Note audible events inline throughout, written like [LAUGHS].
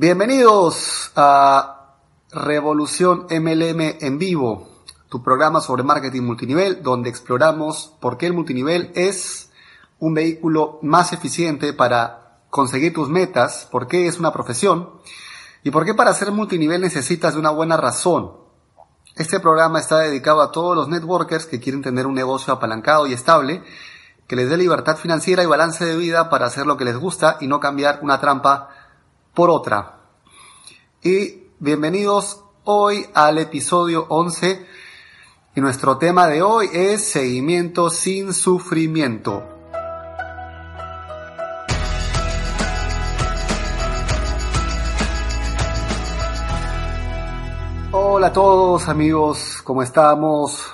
Bienvenidos a Revolución MLM en vivo, tu programa sobre marketing multinivel, donde exploramos por qué el multinivel es un vehículo más eficiente para conseguir tus metas, por qué es una profesión y por qué para ser multinivel necesitas de una buena razón. Este programa está dedicado a todos los networkers que quieren tener un negocio apalancado y estable, que les dé libertad financiera y balance de vida para hacer lo que les gusta y no cambiar una trampa por otra. Y bienvenidos hoy al episodio 11 y nuestro tema de hoy es seguimiento sin sufrimiento. Hola a todos amigos, ¿cómo estamos?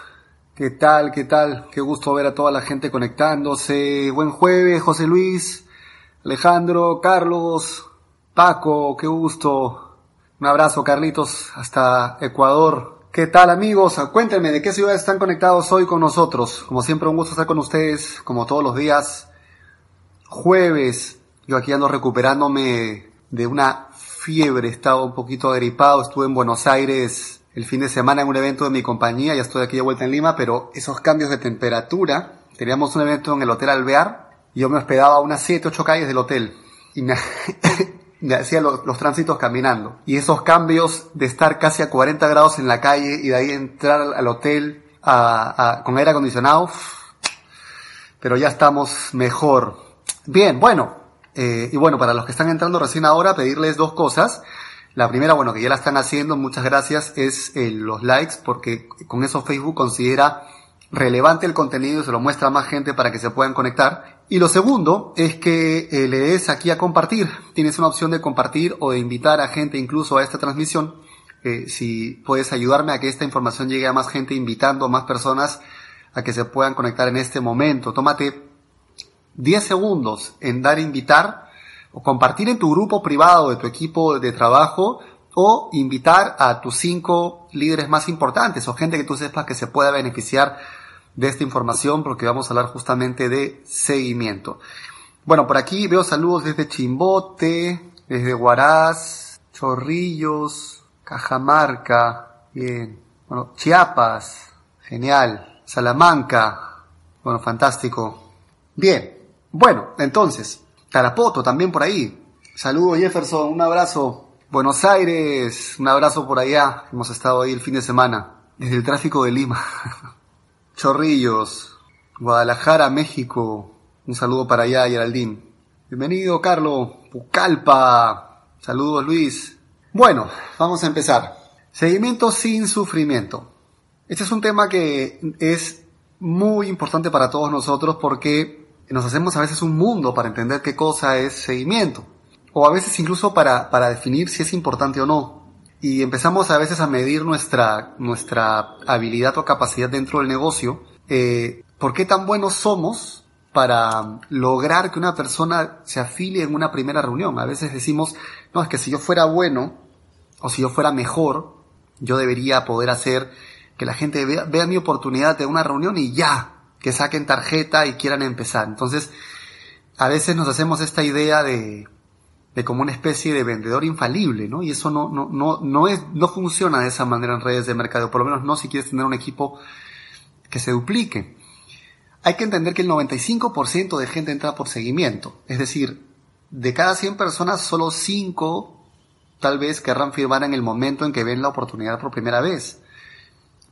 ¿Qué tal? ¿Qué tal? Qué gusto ver a toda la gente conectándose. Buen jueves, José Luis, Alejandro, Carlos, Paco, qué gusto. Un abrazo, Carlitos, hasta Ecuador. ¿Qué tal, amigos? Cuéntenme de qué ciudades están conectados hoy con nosotros. Como siempre, un gusto estar con ustedes, como todos los días. Jueves, yo aquí ando recuperándome de una fiebre, estaba un poquito agripado, estuve en Buenos Aires el fin de semana en un evento de mi compañía, ya estoy aquí de vuelta en Lima, pero esos cambios de temperatura, teníamos un evento en el Hotel Alvear, y yo me hospedaba a unas 7, 8 calles del hotel, y me, [LAUGHS] hacía los, los, tránsitos caminando. Y esos cambios de estar casi a 40 grados en la calle y de ahí entrar al hotel a, con aire acondicionado, pero ya estamos mejor. Bien, bueno, eh, y bueno, para los que están entrando recién ahora, pedirles dos cosas. La primera, bueno, que ya la están haciendo, muchas gracias, es eh, los likes, porque con eso Facebook considera relevante el contenido y se lo muestra a más gente para que se puedan conectar. Y lo segundo es que eh, le des aquí a compartir. Tienes una opción de compartir o de invitar a gente incluso a esta transmisión. Eh, si puedes ayudarme a que esta información llegue a más gente, invitando a más personas a que se puedan conectar en este momento. Tómate 10 segundos en dar invitar o compartir en tu grupo privado de tu equipo de trabajo o invitar a tus cinco líderes más importantes o gente que tú sepas que se pueda beneficiar de esta información porque vamos a hablar justamente de seguimiento. Bueno, por aquí veo saludos desde Chimbote, desde Huaraz, Chorrillos, Cajamarca, bien, bueno, Chiapas, genial, Salamanca, bueno, fantástico. Bien, bueno, entonces, Tarapoto también por ahí. Saludos Jefferson, un abrazo. Buenos Aires, un abrazo por allá. Hemos estado ahí el fin de semana, desde el tráfico de Lima. [LAUGHS] Chorrillos, Guadalajara, México. Un saludo para allá, Geraldine. Bienvenido, Carlos. Pucalpa. Saludos, Luis. Bueno, vamos a empezar. Seguimiento sin sufrimiento. Este es un tema que es muy importante para todos nosotros porque nos hacemos a veces un mundo para entender qué cosa es seguimiento. O a veces incluso para, para definir si es importante o no y empezamos a veces a medir nuestra, nuestra habilidad o capacidad dentro del negocio, eh, ¿por qué tan buenos somos para lograr que una persona se afilie en una primera reunión? A veces decimos, no, es que si yo fuera bueno o si yo fuera mejor, yo debería poder hacer que la gente vea, vea mi oportunidad de una reunión y ya, que saquen tarjeta y quieran empezar. Entonces, a veces nos hacemos esta idea de, de como una especie de vendedor infalible, ¿no? Y eso no, no, no, no es, no funciona de esa manera en redes de mercado, por lo menos no si quieres tener un equipo que se duplique. Hay que entender que el 95% de gente entra por seguimiento, es decir, de cada 100 personas, solo 5 tal vez querrán firmar en el momento en que ven la oportunidad por primera vez.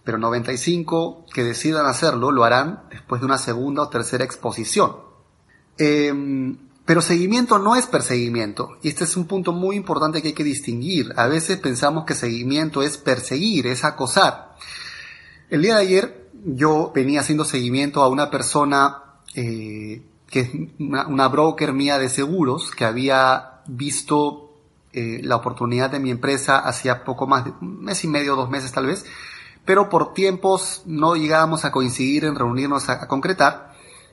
Pero 95 que decidan hacerlo lo harán después de una segunda o tercera exposición. Eh, pero seguimiento no es perseguimiento. Y este es un punto muy importante que hay que distinguir. A veces pensamos que seguimiento es perseguir, es acosar. El día de ayer yo venía haciendo seguimiento a una persona eh, que es una, broker mía de seguros que había visto eh, la oportunidad de mi empresa hacía poco más de un mes y medio, dos meses tal vez, pero por tiempos no llegábamos a coincidir en reunirnos a concretar.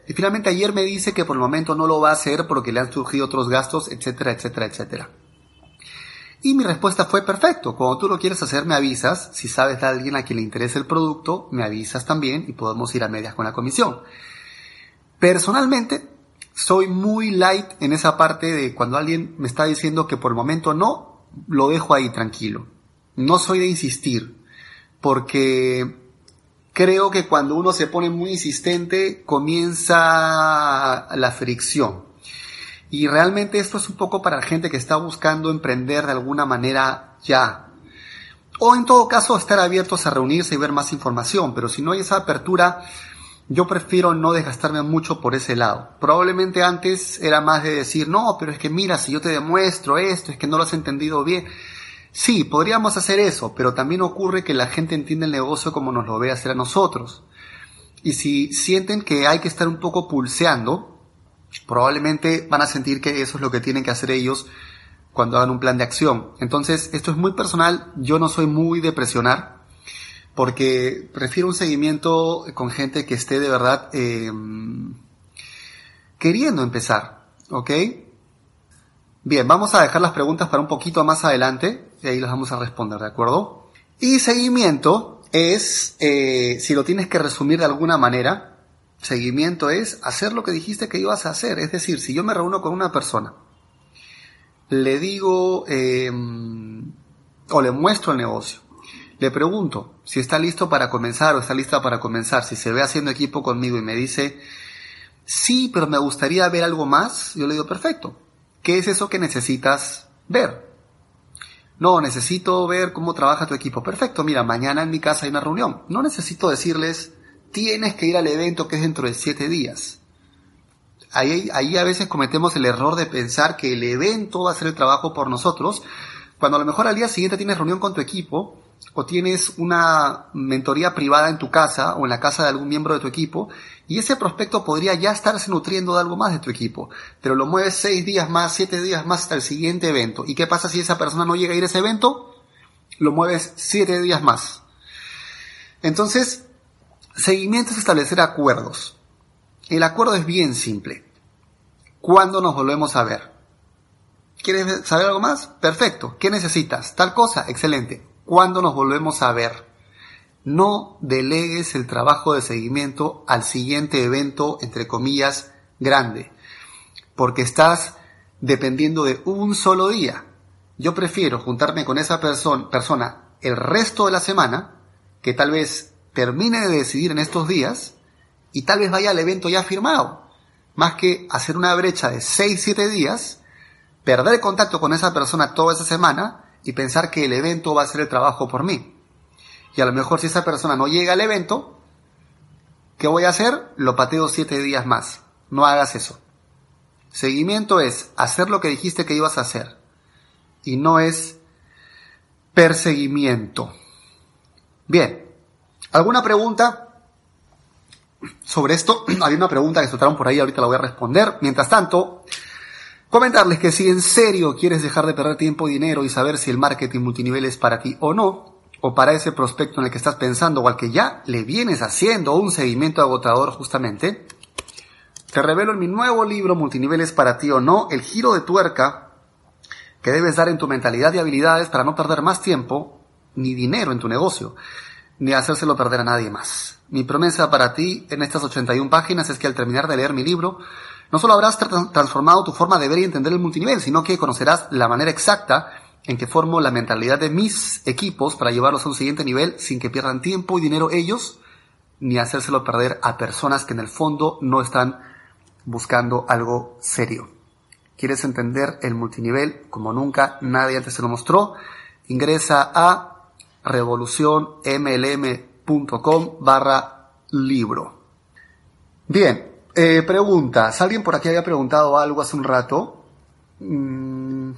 Y finalmente ayer me dice que por el momento no lo va a hacer porque le han surgido otros gastos, etcétera, etcétera, etcétera. Y mi respuesta fue perfecto. Cuando tú lo quieres hacer, me avisas. Si sabes de alguien a quien le interesa el producto, me avisas también y podemos ir a medias con la comisión. Personalmente, soy muy light en esa parte de cuando alguien me está diciendo que por el momento no, lo dejo ahí tranquilo. No soy de insistir, porque creo que cuando uno se pone muy insistente comienza la fricción. Y realmente esto es un poco para la gente que está buscando emprender de alguna manera ya. O en todo caso estar abiertos a reunirse y ver más información, pero si no hay esa apertura, yo prefiero no desgastarme mucho por ese lado. Probablemente antes era más de decir, no, pero es que mira, si yo te demuestro esto, es que no lo has entendido bien. Sí, podríamos hacer eso, pero también ocurre que la gente entiende el negocio como nos lo ve hacer a nosotros. Y si sienten que hay que estar un poco pulseando, probablemente van a sentir que eso es lo que tienen que hacer ellos cuando hagan un plan de acción. Entonces, esto es muy personal, yo no soy muy de presionar, porque prefiero un seguimiento con gente que esté de verdad eh, queriendo empezar, ¿ok? Bien, vamos a dejar las preguntas para un poquito más adelante y ahí las vamos a responder, ¿de acuerdo? Y seguimiento es, eh, si lo tienes que resumir de alguna manera, seguimiento es hacer lo que dijiste que ibas a hacer. Es decir, si yo me reúno con una persona, le digo eh, o le muestro el negocio, le pregunto si está listo para comenzar o está lista para comenzar, si se ve haciendo equipo conmigo y me dice, sí, pero me gustaría ver algo más, yo le digo, perfecto, ¿qué es eso que necesitas ver? No, necesito ver cómo trabaja tu equipo. Perfecto, mira, mañana en mi casa hay una reunión. No necesito decirles, tienes que ir al evento que es dentro de siete días. Ahí, ahí a veces cometemos el error de pensar que el evento va a hacer el trabajo por nosotros, cuando a lo mejor al día siguiente tienes reunión con tu equipo o tienes una mentoría privada en tu casa o en la casa de algún miembro de tu equipo y ese prospecto podría ya estarse nutriendo de algo más de tu equipo, pero lo mueves seis días más, siete días más hasta el siguiente evento. ¿Y qué pasa si esa persona no llega a ir a ese evento? Lo mueves siete días más. Entonces, seguimiento es establecer acuerdos. El acuerdo es bien simple. ¿Cuándo nos volvemos a ver? ¿Quieres saber algo más? Perfecto. ¿Qué necesitas? Tal cosa. Excelente. ¿Cuándo nos volvemos a ver? No delegues el trabajo de seguimiento al siguiente evento, entre comillas, grande, porque estás dependiendo de un solo día. Yo prefiero juntarme con esa persona el resto de la semana, que tal vez termine de decidir en estos días, y tal vez vaya al evento ya firmado, más que hacer una brecha de 6-7 días, perder contacto con esa persona toda esa semana y pensar que el evento va a ser el trabajo por mí. Y a lo mejor si esa persona no llega al evento, ¿qué voy a hacer? Lo pateo siete días más. No hagas eso. Seguimiento es hacer lo que dijiste que ibas a hacer. Y no es perseguimiento. Bien. ¿Alguna pregunta sobre esto? [CLEARS THROAT] Había una pregunta que soltaron por ahí, ahorita la voy a responder. Mientras tanto, Comentarles que si en serio quieres dejar de perder tiempo y dinero y saber si el marketing multinivel es para ti o no, o para ese prospecto en el que estás pensando o al que ya le vienes haciendo un seguimiento agotador justamente, te revelo en mi nuevo libro Multiniveles para ti o no, el giro de tuerca que debes dar en tu mentalidad y habilidades para no perder más tiempo ni dinero en tu negocio, ni hacérselo perder a nadie más. Mi promesa para ti en estas 81 páginas es que al terminar de leer mi libro, no solo habrás transformado tu forma de ver y entender el multinivel, sino que conocerás la manera exacta en que formo la mentalidad de mis equipos para llevarlos a un siguiente nivel sin que pierdan tiempo y dinero ellos, ni hacérselo perder a personas que en el fondo no están buscando algo serio. ¿Quieres entender el multinivel como nunca nadie antes se lo mostró? Ingresa a revolucionmlm.com barra libro. Bien, eh, preguntas. Alguien por aquí había preguntado algo hace un rato mm,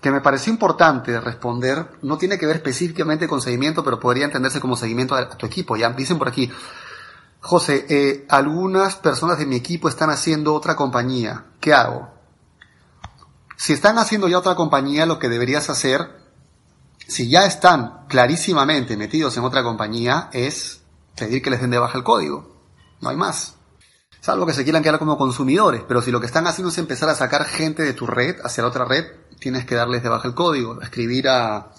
que me pareció importante responder. No tiene que ver específicamente con seguimiento, pero podría entenderse como seguimiento a, tu equipo. Ya dicen por aquí. José, eh, algunas personas de mi equipo están haciendo otra compañía. ¿Qué hago? Si están haciendo ya otra compañía, lo que deberías hacer, si ya están clarísimamente metidos en otra compañía, es pedir que les den de baja el código. No hay más salvo que se quieran quedar como consumidores, pero si lo que están haciendo es empezar a sacar gente de tu red hacia la otra red, tienes que darles de baja el código, escribir a,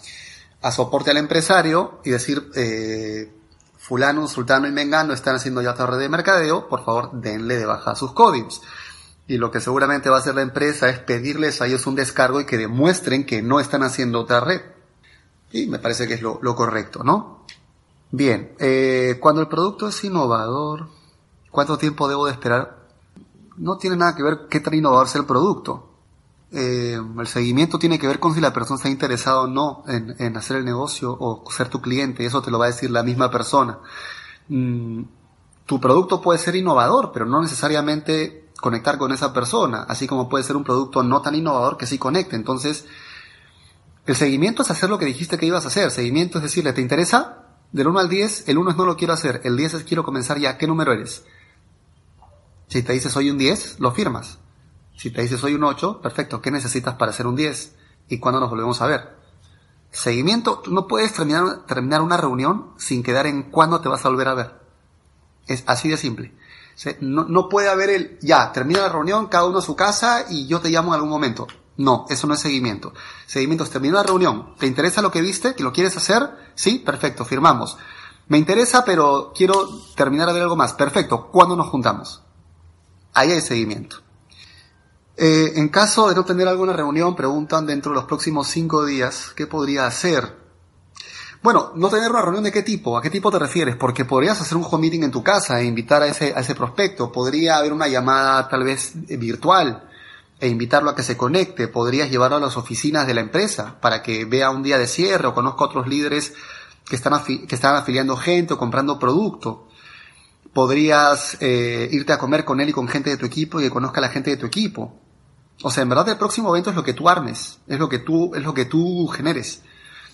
a soporte al empresario y decir, eh, fulano, sultano y mengano están haciendo ya otra red de mercadeo, por favor denle de baja sus códigos. Y lo que seguramente va a hacer la empresa es pedirles a ellos un descargo y que demuestren que no están haciendo otra red. Y me parece que es lo, correcto, ¿no? Bien, eh, cuando el producto es innovador, ¿cuánto tiempo debo de esperar? No tiene nada que ver qué tan innovador sea el producto. Eh, el seguimiento tiene que ver con si la persona está interesada o no en, hacer el negocio o ser tu cliente. Eso te lo va a decir la misma persona. Mm, tu producto puede ser innovador, pero no necesariamente conectar con esa persona, así como puede ser un producto no tan innovador que sí conecte. Entonces, el seguimiento es hacer lo que dijiste que ibas a hacer. Seguimiento es decirle, ¿te interesa? Del 1 al 10, el 1 es no lo quiero hacer, el 10 es quiero comenzar ya. ¿Qué número eres? Si te dice soy un 10, lo firmas. Si te dice soy un 8, perfecto. ¿Qué necesitas para ser un 10? ¿Y cuándo nos volvemos a ver? Seguimiento, no puedes terminar, una reunión sin quedar en cuándo te vas a volver a ver. Es así de simple. No, no puede haber el, ya, termina la reunión, cada uno a su casa y yo te llamo en algún momento. No, eso no es seguimiento. Seguimiento es terminar la reunión. ¿Te interesa lo que viste? ¿Que lo quieres hacer? Sí, perfecto, firmamos. Me interesa, pero quiero terminar de ver algo más. Perfecto, ¿cuándo nos juntamos? Ahí hay seguimiento. Eh, en caso de no tener alguna reunión, preguntan dentro de los próximos cinco días, ¿qué podría hacer? Bueno, no tener una reunión de qué tipo, ¿a qué tipo te refieres? Porque podrías hacer un home meeting en tu casa e invitar a ese, a ese prospecto, podría haber una llamada tal vez virtual, e invitarlo a que se conecte. Podrías llevarlo a las oficinas de la empresa para que vea un día de cierre o conozca a otros líderes que están, que están afiliando gente o comprando producto. Podrías eh, irte a comer con él y con gente de tu equipo y que conozca a la gente de tu equipo. O sea, en verdad el próximo evento es lo que tú armes, es lo que tú, es lo que tú generes,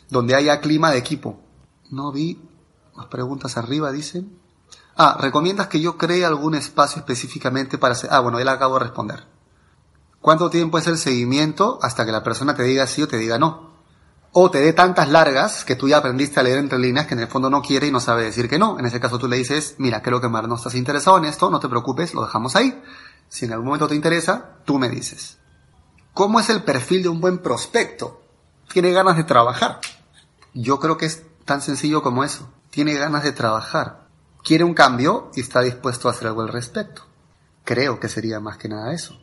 donde haya clima de equipo. No vi las preguntas arriba, dicen. Ah, ¿recomiendas que yo cree algún espacio específicamente para hacer? Ah, bueno, él acabo de responder. ¿Cuánto tiempo es el seguimiento hasta que la persona te diga sí o te diga no? O te dé tantas largas que tú ya aprendiste a leer entre líneas que en el fondo no quiere y no sabe decir que no. En ese caso tú le dices, mira, creo que Mar no estás interesado en esto, no te preocupes, lo dejamos ahí. Si en algún momento te interesa, tú me dices. ¿Cómo es el perfil de un buen prospecto? Tiene ganas de trabajar. Yo creo que es tan sencillo como eso. Tiene ganas de trabajar. Quiere un cambio y está dispuesto a hacer algo al respecto. Creo que sería más que nada eso.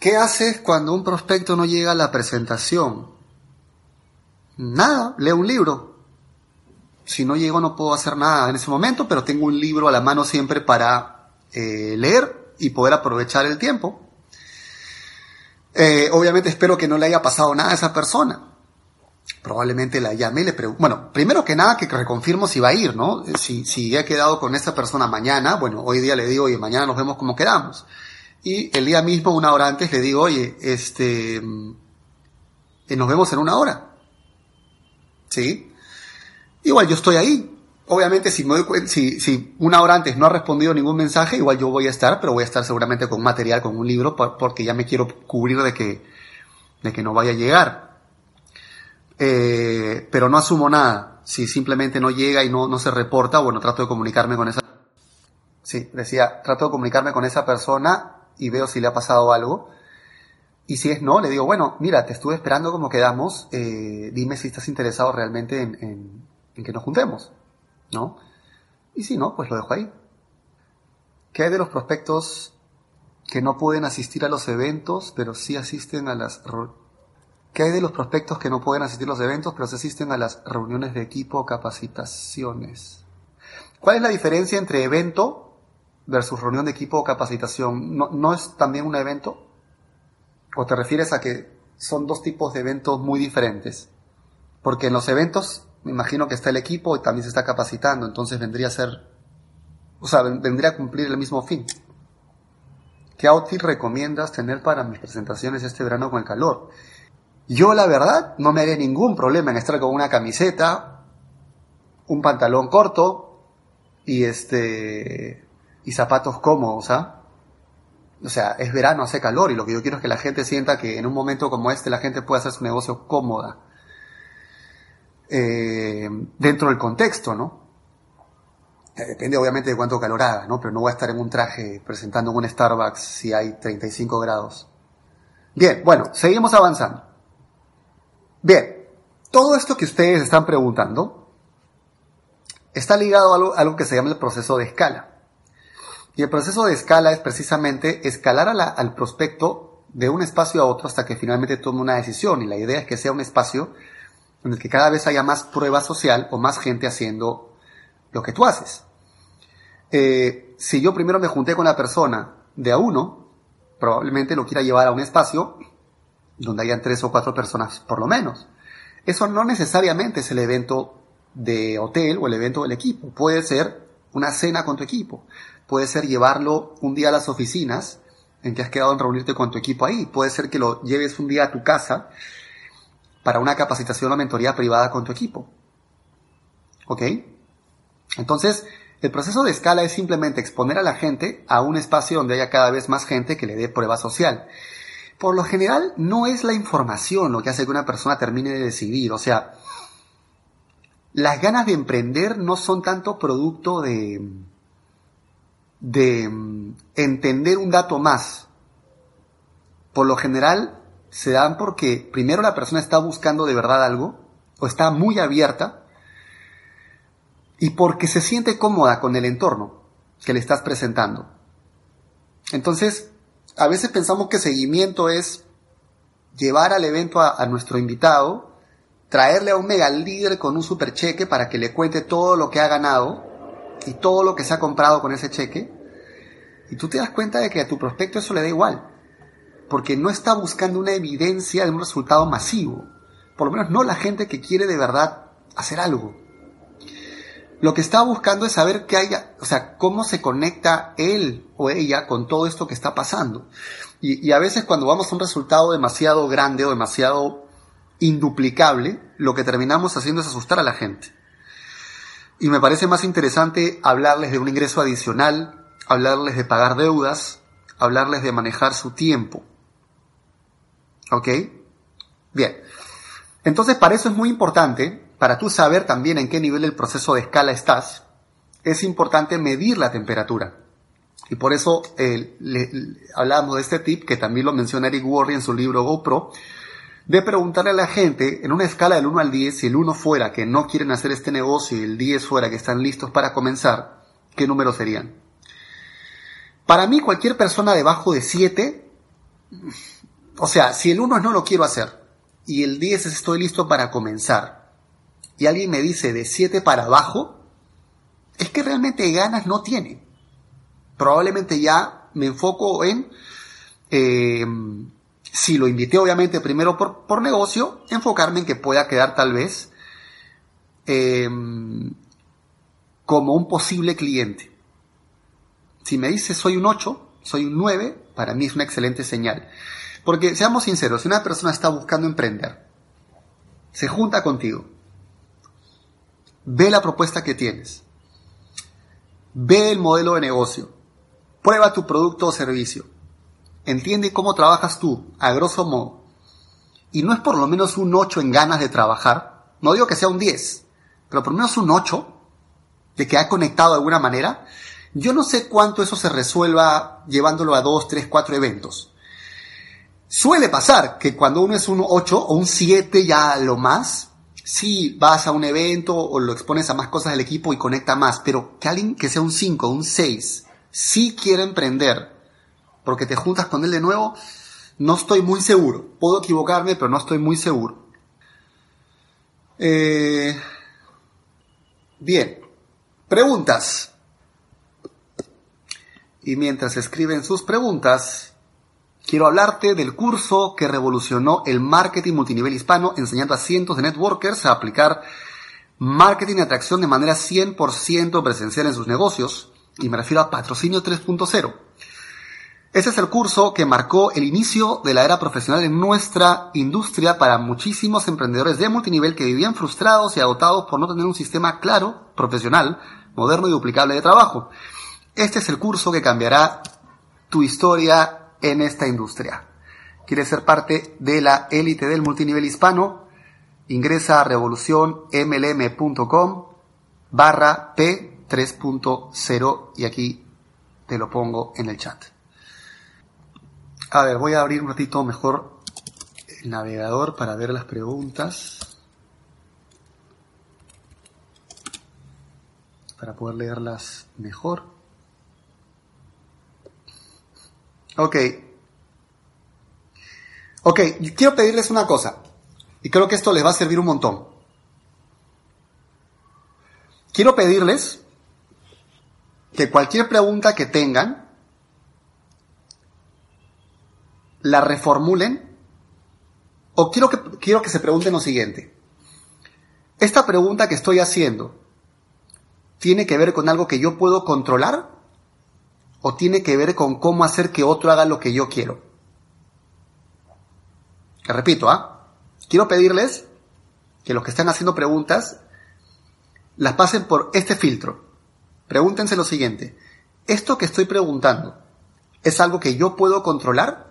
¿Qué haces cuando un prospecto no llega a la presentación? Nada, leo un libro. Si no llego no puedo hacer nada en ese momento, pero tengo un libro a la mano siempre para eh, leer y poder aprovechar el tiempo. Eh, obviamente espero que no le haya pasado nada a esa persona. Probablemente la llame y le pregunto. Bueno, primero que nada que reconfirmo si va a ir, ¿no? Si, si he quedado con esa persona mañana, bueno, hoy día le digo, y mañana nos vemos como quedamos y el día mismo, una hora antes, le digo, oye, este, eh, nos vemos en una hora. ¿Sí? Igual yo estoy ahí. Obviamente, si, me doy si, si una hora antes no ha respondido ningún mensaje, igual yo voy a estar, pero voy a estar seguramente con material, con un libro, porque ya me quiero cubrir de que, de que no vaya a llegar. Eh, pero no asumo nada. Si simplemente no llega y no, no se reporta, bueno, trato de comunicarme con esa. Sí, decía, trato de comunicarme con esa persona y veo si le ha pasado algo. Y si es no, le digo, bueno, mira, te estuve esperando como quedamos, eh, dime si estás interesado realmente en, en, que nos juntemos, ¿no? Y si no, pues lo dejo ahí. ¿Qué hay de los prospectos que no pueden asistir a los eventos, pero sí asisten a las... ¿Qué hay de los prospectos que no pueden asistir a los eventos, pero sí asisten a las reuniones de equipo o capacitaciones? ¿Cuál es la diferencia entre evento versus reunión de equipo o capacitación, ¿no, ¿no es también un evento? ¿O te refieres a que son dos tipos de eventos muy diferentes? Porque en los eventos me imagino que está el equipo y también se está capacitando, entonces vendría a ser, o sea, vendría a cumplir el mismo fin. ¿Qué outfit recomiendas tener para mis presentaciones este verano con el calor? Yo la verdad no me haré ningún problema en estar con una camiseta, un pantalón corto y este y zapatos cómodos, ¿ah? O sea, es verano, hace calor y lo que yo quiero es que la gente sienta que en un momento como este la gente puede hacer su negocio cómoda. Eh, dentro del contexto, ¿no? Eh, depende obviamente de cuánto calor haga, ¿no? Pero no voy a estar en un traje presentando en un Starbucks si hay 35 grados. Bien, bueno, seguimos avanzando. Bien, todo esto que ustedes están preguntando está ligado a algo que se llama el proceso de escala. Y el proceso de escala es precisamente escalar al prospecto de un espacio a otro hasta que finalmente tome una decisión. Y la idea es que sea un espacio en el que cada vez haya más prueba social o más gente haciendo lo que tú haces. Eh, si yo primero me junté con la persona de a uno, probablemente lo quiera llevar a un espacio donde hayan tres o cuatro personas por lo menos. Eso no necesariamente es el evento de hotel o el evento del equipo. Puede ser una cena con tu equipo. Puede ser llevarlo un día a las oficinas en que has quedado en reunirte con tu equipo ahí. Puede ser que lo lleves un día a tu casa para una capacitación o mentoría privada con tu equipo. ¿Ok? Entonces, el proceso de escala es simplemente exponer a la gente a un espacio donde haya cada vez más gente que le dé prueba social. Por lo general, no es la información lo que hace que una persona termine de decidir. O sea, las ganas de emprender no son tanto producto de, de mm, entender un dato más. Por lo general se dan porque primero la persona está buscando de verdad algo o está muy abierta y porque se siente cómoda con el entorno que le estás presentando. Entonces, a veces pensamos que seguimiento es llevar al evento a, nuestro invitado, traerle a un mega líder con un super cheque para que le cuente todo lo que ha ganado y todo lo que se ha comprado con ese cheque. Y tú te das cuenta de que a tu prospecto eso le da igual. Porque no está buscando una evidencia de un resultado masivo. Por lo menos no la gente que quiere de verdad hacer algo. Lo que está buscando es saber qué haya, o sea, cómo se conecta él o ella con todo esto que está pasando. Y, y a veces cuando vamos a un resultado demasiado grande o demasiado induplicable, lo que terminamos haciendo es asustar a la gente. Y me parece más interesante hablarles de un ingreso adicional, hablarles de pagar deudas, hablarles de manejar su tiempo. ¿Ok? Bien. Entonces, para eso es muy importante, para tú saber también en qué nivel del proceso de escala estás, es importante medir la temperatura. Y por eso eh, de este tip, que también lo menciona Eric Worre en su libro GoPro, de preguntarle a la gente en una escala del 1 al 10, si el 1 fuera que no quieren hacer este negocio y el 10 fuera que están listos para comenzar, ¿qué números serían? Para mí cualquier persona debajo de 7, o sea, si el 1 es no lo quiero hacer y el 10 es estoy listo para comenzar y alguien me dice de 7 para abajo, es que realmente ganas no tiene. Probablemente ya me enfoco en, eh, si lo invité obviamente primero por, por, negocio, enfocarme en que pueda quedar tal vez eh, como un posible cliente. Si me dice soy un 8, soy un 9, para mí es una excelente señal. Porque seamos sinceros, si una persona está buscando emprender, se junta contigo, ve la propuesta que tienes, ve el modelo de negocio, prueba tu producto o servicio, entiende cómo trabajas tú, a grosso modo, y no es por lo menos un 8 en ganas de trabajar, no digo que sea un 10, pero por lo menos un 8, de que ha conectado de alguna manera, yo no sé cuánto eso se resuelva llevándolo a dos, tres, cuatro eventos. Suele pasar que cuando uno es un 8 o un 7 ya lo más, sí vas a un evento o lo expones a más cosas del equipo y conecta más, pero que alguien que sea un 5, un 6, sí quiere emprender, porque te juntas con él de nuevo, no estoy muy seguro. Puedo equivocarme, pero no estoy muy seguro. Eh, bien, preguntas. Y mientras escriben sus preguntas, quiero hablarte del curso que revolucionó el marketing multinivel hispano, enseñando a cientos de networkers a aplicar marketing de atracción de manera 100% presencial en sus negocios, y me refiero a Patrocinio 3.0. Ese es el curso que marcó el inicio de la era profesional en nuestra industria para muchísimos emprendedores de multinivel que vivían frustrados y agotados por no tener un sistema claro, profesional, moderno y duplicable de trabajo. Este es el curso que cambiará tu historia en esta industria. ¿Quieres ser parte de la élite del multinivel hispano? Ingresa a revolucionmlm.com barra P3.0 y aquí te lo pongo en el chat. A ver, voy a abrir un ratito mejor el navegador para ver las preguntas. Para poder leerlas mejor. Ok. Ok, quiero pedirles una cosa. Y creo que esto les va a servir un montón. Quiero pedirles que cualquier pregunta que tengan, la reformulen. O quiero que, quiero que se pregunten lo siguiente. Esta pregunta que estoy haciendo, ¿tiene que ver con algo que yo puedo controlar? ¿O tiene que ver con cómo hacer que otro haga lo que yo quiero? Que repito, ¿ah? Quiero pedirles que los que están haciendo preguntas las pasen por este filtro. Pregúntense lo siguiente. ¿Esto que estoy preguntando es algo que yo puedo controlar?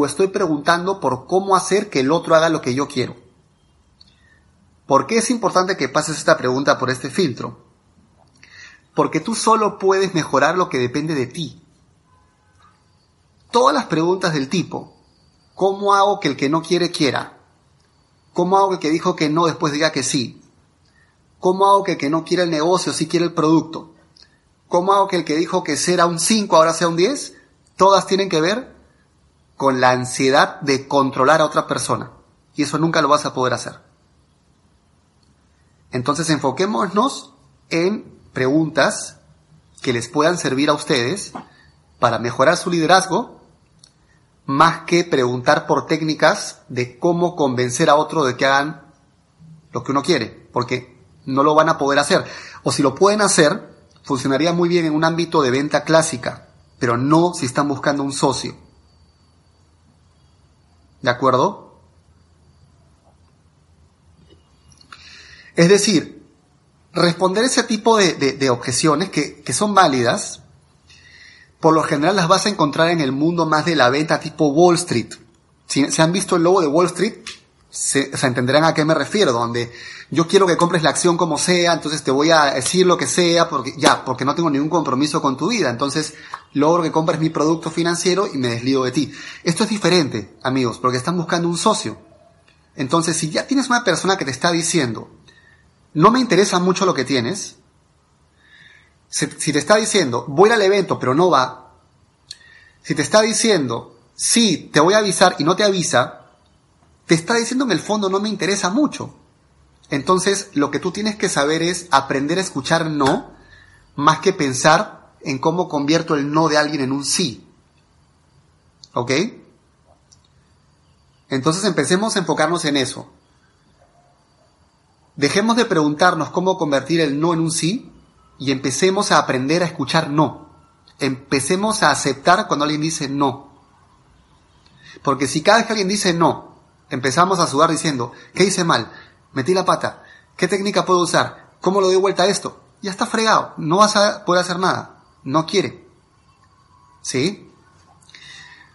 ¿O estoy preguntando por cómo hacer que el otro haga lo que yo quiero? ¿Por qué es importante que pases esta pregunta por este filtro? Porque tú solo puedes mejorar lo que depende de ti. Todas las preguntas del tipo, ¿cómo hago que el que no quiere quiera? ¿Cómo hago que el que dijo que no después diga que sí? ¿Cómo hago que el que no quiere el negocio sí quiere el producto? ¿Cómo hago que el que dijo que será un 5 ahora sea un 10? Todas tienen que ver con la ansiedad de controlar a otra persona. Y eso nunca lo vas a poder hacer. Entonces enfoquémonos en preguntas que les puedan servir a ustedes para mejorar su liderazgo, más que preguntar por técnicas de cómo convencer a otro de que hagan lo que uno quiere, porque no lo van a poder hacer. O si lo pueden hacer, funcionaría muy bien en un ámbito de venta clásica, pero no si están buscando un socio. ¿De acuerdo? Es decir, responder ese tipo de, objeciones que, son válidas, por lo general las vas a encontrar en el mundo más de la venta tipo Wall Street. Se han visto el logo de Wall Street, se, entenderán a qué me refiero, donde yo quiero que compres la acción como sea, entonces te voy a decir lo que sea, porque ya, porque no tengo ningún compromiso con tu vida, entonces logro que compres mi producto financiero y me deslido de ti. Esto es diferente, amigos, porque están buscando un socio. Entonces, si ya tienes una persona que te está diciendo, no me interesa mucho lo que tienes, si, si te está diciendo, voy al evento, pero no va, si te está diciendo, sí, te voy a avisar y no te avisa, te está diciendo en el fondo no me interesa mucho. Entonces, lo que tú tienes que saber es aprender a escuchar no, más que pensar en cómo convierto el no de alguien en un sí. ¿Ok? Entonces empecemos a enfocarnos en eso. Dejemos de preguntarnos cómo convertir el no en un sí y empecemos a aprender a escuchar no. Empecemos a aceptar cuando alguien dice no. Porque si cada vez que alguien dice no, empezamos a sudar diciendo, ¿qué hice mal? Metí la pata. ¿Qué técnica puedo usar? ¿Cómo lo doy vuelta a esto? Ya está fregado. No vas a hacer nada. No quiere. ¿Sí?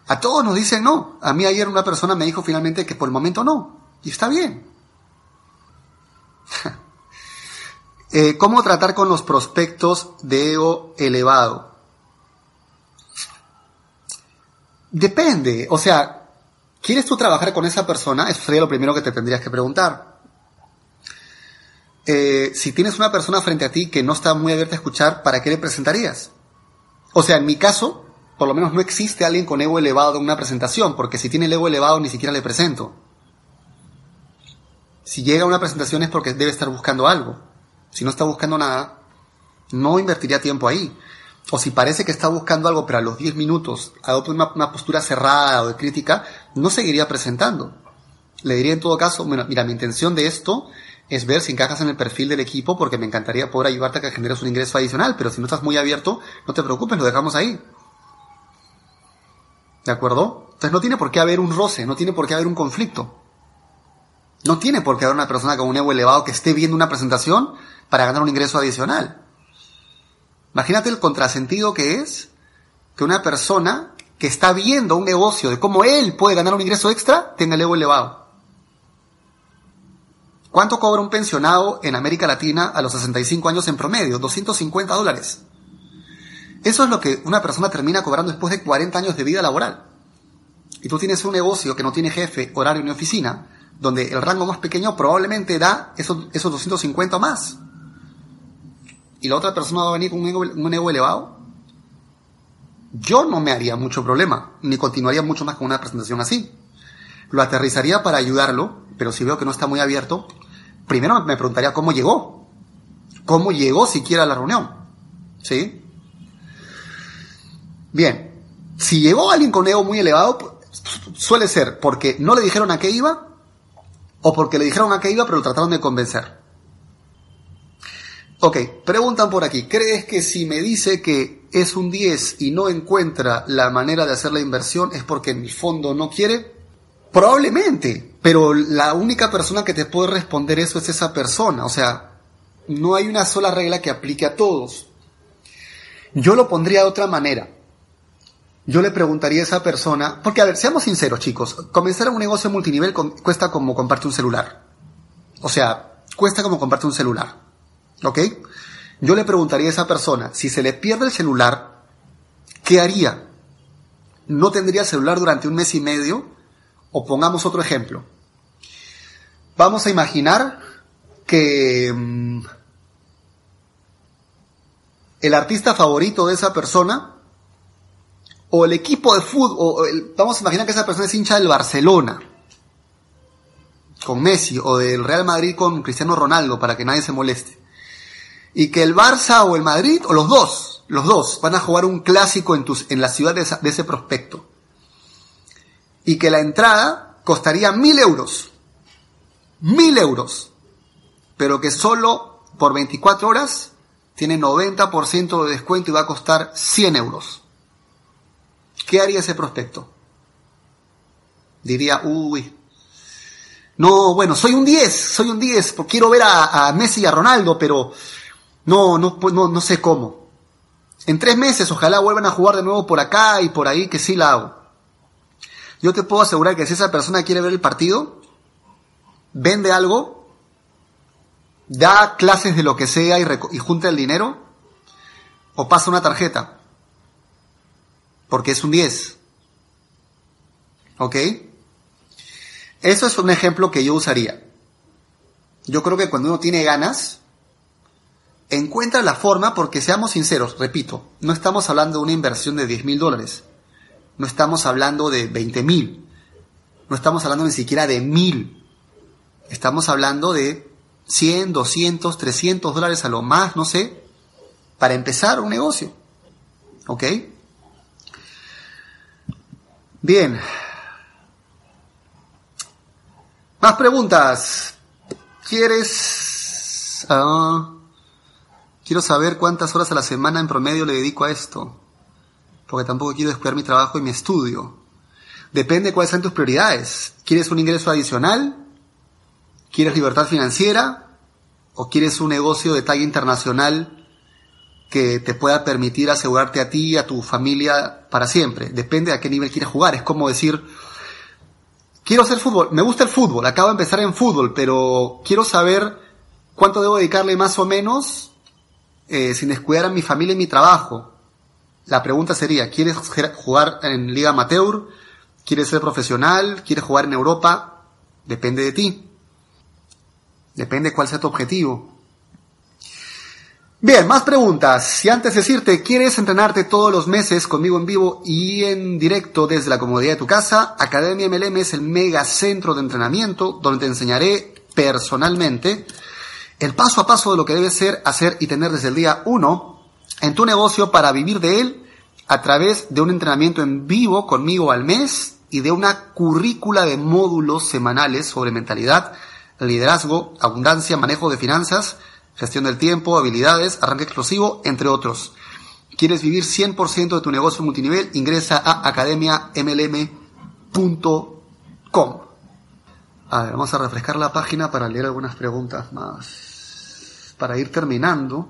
A todos nos dicen no. A mí ayer una persona me dijo finalmente que por el momento no. Y está bien. [LAUGHS] Eh, ¿Cómo tratar con los prospectos de ego elevado? Depende. O sea, ¿Quieres tú trabajar con esa persona? Eso sería lo primero que te tendrías que preguntar. Eh, si tienes una persona frente a ti que no está muy abierta a escuchar, ¿para qué le presentarías? O sea, en mi caso, por lo menos no existe alguien con ego elevado en una presentación, porque si tiene el ego elevado ni siquiera le presento. Si llega a una presentación es porque debe estar buscando algo. Si no está buscando nada, no invertiría tiempo ahí o si parece que está buscando algo, pero a los 10 minutos adopta una, postura cerrada o de crítica, no seguiría presentando. Le diría en todo caso, mira, mi intención de esto es ver si encajas en el perfil del equipo porque me encantaría poder ayudarte a que generes un ingreso adicional, pero si no estás muy abierto, no te preocupes, lo dejamos ahí. ¿De acuerdo? Entonces no tiene por qué haber un roce, no tiene por qué haber un conflicto. No tiene por qué haber una persona con un ego elevado que esté viendo una presentación para ganar un ingreso adicional. Imagínate el contrasentido que es que una persona que está viendo un negocio de cómo él puede ganar un ingreso extra tenga el ego elevado. ¿Cuánto cobra un pensionado en América Latina a los 65 años en promedio? 250 dólares. Eso es lo que una persona termina cobrando después de 40 años de vida laboral. Y tú tienes un negocio que no tiene jefe, horario ni oficina, donde el rango más pequeño probablemente da esos, esos 250 más y la otra persona va a venir con un ego, elevado. yo no me haría mucho problema, ni continuaría mucho más con una presentación así. Lo aterrizaría para ayudarlo, pero si veo que no está muy abierto, primero me preguntaría cómo llegó. ¿Cómo llegó siquiera a la reunión? ¿Sí? Bien, si llegó alguien con ego muy elevado, suele ser porque no le dijeron a qué iba o porque le dijeron a qué iba pero lo trataron de convencer. Ok, preguntan por aquí, ¿crees que si me dice que es un 10 y no encuentra la manera de hacer la inversión es porque en mi fondo no quiere? Probablemente, pero la única persona que te puede responder eso es esa persona, o sea, no hay una sola regla que aplique a todos. Yo lo pondría de otra manera. Yo le preguntaría a esa persona, porque a ver, seamos sinceros chicos, comenzar un negocio multinivel cuesta como comprarte un celular. O sea, cuesta como comprarte un celular. ¿Ok? Yo le preguntaría a esa persona, si se le pierde el celular, ¿qué haría? ¿No tendría celular durante un mes y medio? O pongamos otro ejemplo. Vamos a imaginar que mm, el artista favorito de esa persona o el equipo de fútbol, vamos a imaginar que esa persona es hincha del Barcelona con Messi o del Real Madrid con Cristiano Ronaldo para que nadie se moleste y que el Barça o el Madrid, o los dos, los dos, van a jugar un clásico en, tus, en la ciudad de, ese prospecto. Y que la entrada costaría mil euros. Mil euros. Pero que solo por 24 horas tiene 90% de descuento y va a costar 100 euros. ¿Qué haría ese prospecto? Diría, uy, no, bueno, soy un 10, soy un 10, porque quiero ver a, a Messi y a Ronaldo, pero no, no, no, no sé cómo. En tres meses ojalá vuelvan a jugar de nuevo por acá y por ahí, que sí la hago. Yo te puedo asegurar que si esa persona quiere ver el partido, vende algo, da clases de lo que sea y, y junta el dinero, o pasa una tarjeta. Porque es un 10. ¿Ok? Eso es un ejemplo que yo usaría. Yo creo que cuando uno tiene ganas, encuentra la forma porque seamos sinceros, repito, no estamos hablando de una inversión de 10 mil dólares, no estamos hablando de 20 mil, no estamos hablando ni siquiera de mil, estamos hablando de 100, 200, 300 dólares a lo más, no sé, para empezar un negocio. ¿Ok? Bien. Más preguntas. ¿Quieres... Uh, Quiero saber cuántas horas a la semana en promedio le dedico a esto, porque tampoco quiero descuidar mi trabajo y mi estudio. Depende de cuáles sean tus prioridades. ¿Quieres un ingreso adicional? ¿Quieres libertad financiera? ¿O quieres un negocio de talla internacional que te pueda permitir asegurarte a ti y a tu familia para siempre? Depende a qué nivel quieres jugar. Es como decir, quiero hacer fútbol, me gusta el fútbol, acabo de empezar en fútbol, pero quiero saber cuánto debo dedicarle más o menos eh, sin descuidar a mi familia y mi trabajo. La pregunta sería, ¿quieres jugar en Liga Amateur? ¿Quieres ser profesional? ¿Quieres jugar en Europa? Depende de ti. Depende cuál sea tu objetivo. Bien, más preguntas. Si antes de decirte, ¿quieres entrenarte todos los meses conmigo en vivo y en directo desde la comodidad de tu casa? Academia MLM es el mega centro de entrenamiento donde te enseñaré personalmente el paso a paso de lo que debes ser, hacer y tener desde el día 1 en tu negocio para vivir de él a través de un entrenamiento en vivo conmigo al mes y de una currícula de módulos semanales sobre mentalidad, liderazgo, abundancia, manejo de finanzas, gestión del tiempo, habilidades, arranque explosivo, entre otros. ¿Quieres vivir 100% de tu negocio multinivel? Ingresa a academiamlm.com. A ver, vamos a refrescar la página para leer algunas preguntas más para ir terminando,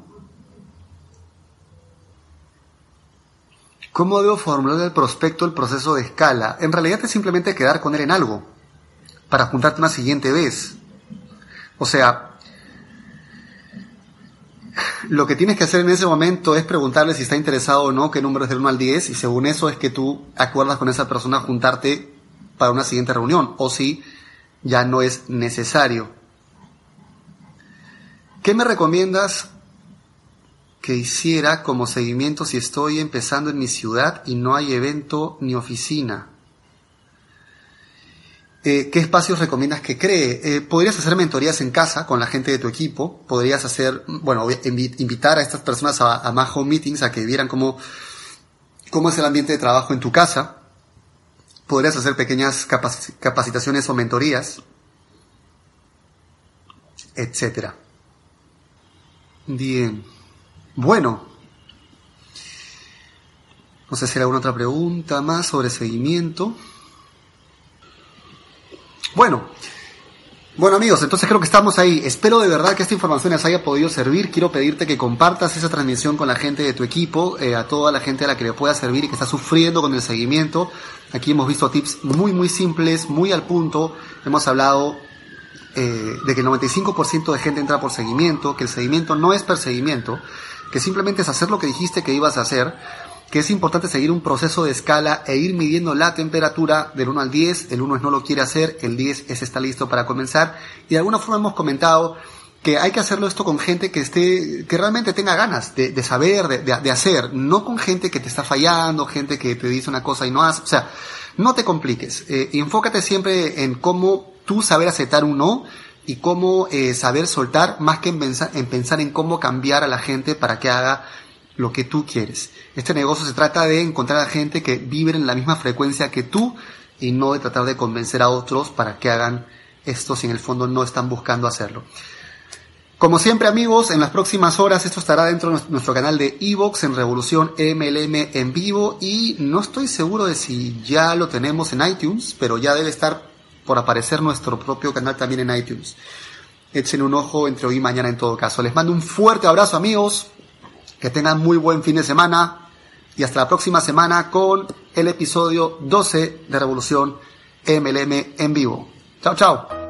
¿cómo debo formular el prospecto el proceso de escala? En realidad es simplemente quedar con él en algo, para juntarte una siguiente vez. O sea, lo que tienes que hacer en ese momento es preguntarle si está interesado o no, qué número es del 1 al 10, y según eso es que tú acuerdas con esa persona juntarte para una siguiente reunión, o si ya no es necesario. ¿Qué me recomiendas que hiciera como seguimiento si estoy empezando en mi ciudad y no hay evento ni oficina? Eh, ¿Qué espacios recomiendas que cree? Eh, podrías hacer mentorías en casa con la gente de tu equipo. Podrías hacer, bueno, invitar a estas personas a, a más home meetings a que vieran cómo, cómo es el ambiente de trabajo en tu casa. Podrías hacer pequeñas capacitaciones o mentorías, etcétera. Bien. Bueno. No sé si hay alguna otra pregunta más sobre seguimiento. Bueno, bueno amigos, entonces creo que estamos ahí. Espero de verdad que esta información les haya podido servir. Quiero pedirte que compartas esa transmisión con la gente de tu equipo, eh, a toda la gente a la que le pueda servir y que está sufriendo con el seguimiento. Aquí hemos visto tips muy muy simples, muy al punto. Hemos hablado eh, de que el 95% de gente entra por seguimiento, que el seguimiento no es perseguimiento, que simplemente es hacer lo que dijiste que ibas a hacer que es importante seguir un proceso de escala e ir midiendo la temperatura del 1 al 10. El 1 es no lo quiere hacer, el 10 es está listo para comenzar. Y de alguna forma hemos comentado que hay que hacerlo esto con gente que esté, que realmente tenga ganas de, saber, de, de, hacer, no con gente que te está fallando, gente que te dice una cosa y no hace. O sea, no te compliques. Eh, enfócate siempre en cómo tú saber aceptar un no y cómo eh, saber soltar más que en en pensar en cómo cambiar a la gente para que haga lo que tú quieres. Este negocio se trata de encontrar a gente que vive en la misma frecuencia que tú y no de tratar de convencer a otros para que hagan esto si en el fondo no están buscando hacerlo. Como siempre amigos, en las próximas horas esto estará dentro de nuestro canal de Evox en Revolución MLM en vivo y no estoy seguro de si ya lo tenemos en iTunes, pero ya debe estar por aparecer nuestro propio canal también en iTunes. Echen un ojo entre hoy y mañana en todo caso. Les mando un fuerte abrazo amigos. Que tengan muy buen fin de semana y hasta la próxima semana con el episodio 12 de Revolución MLM en vivo. Chao, chao.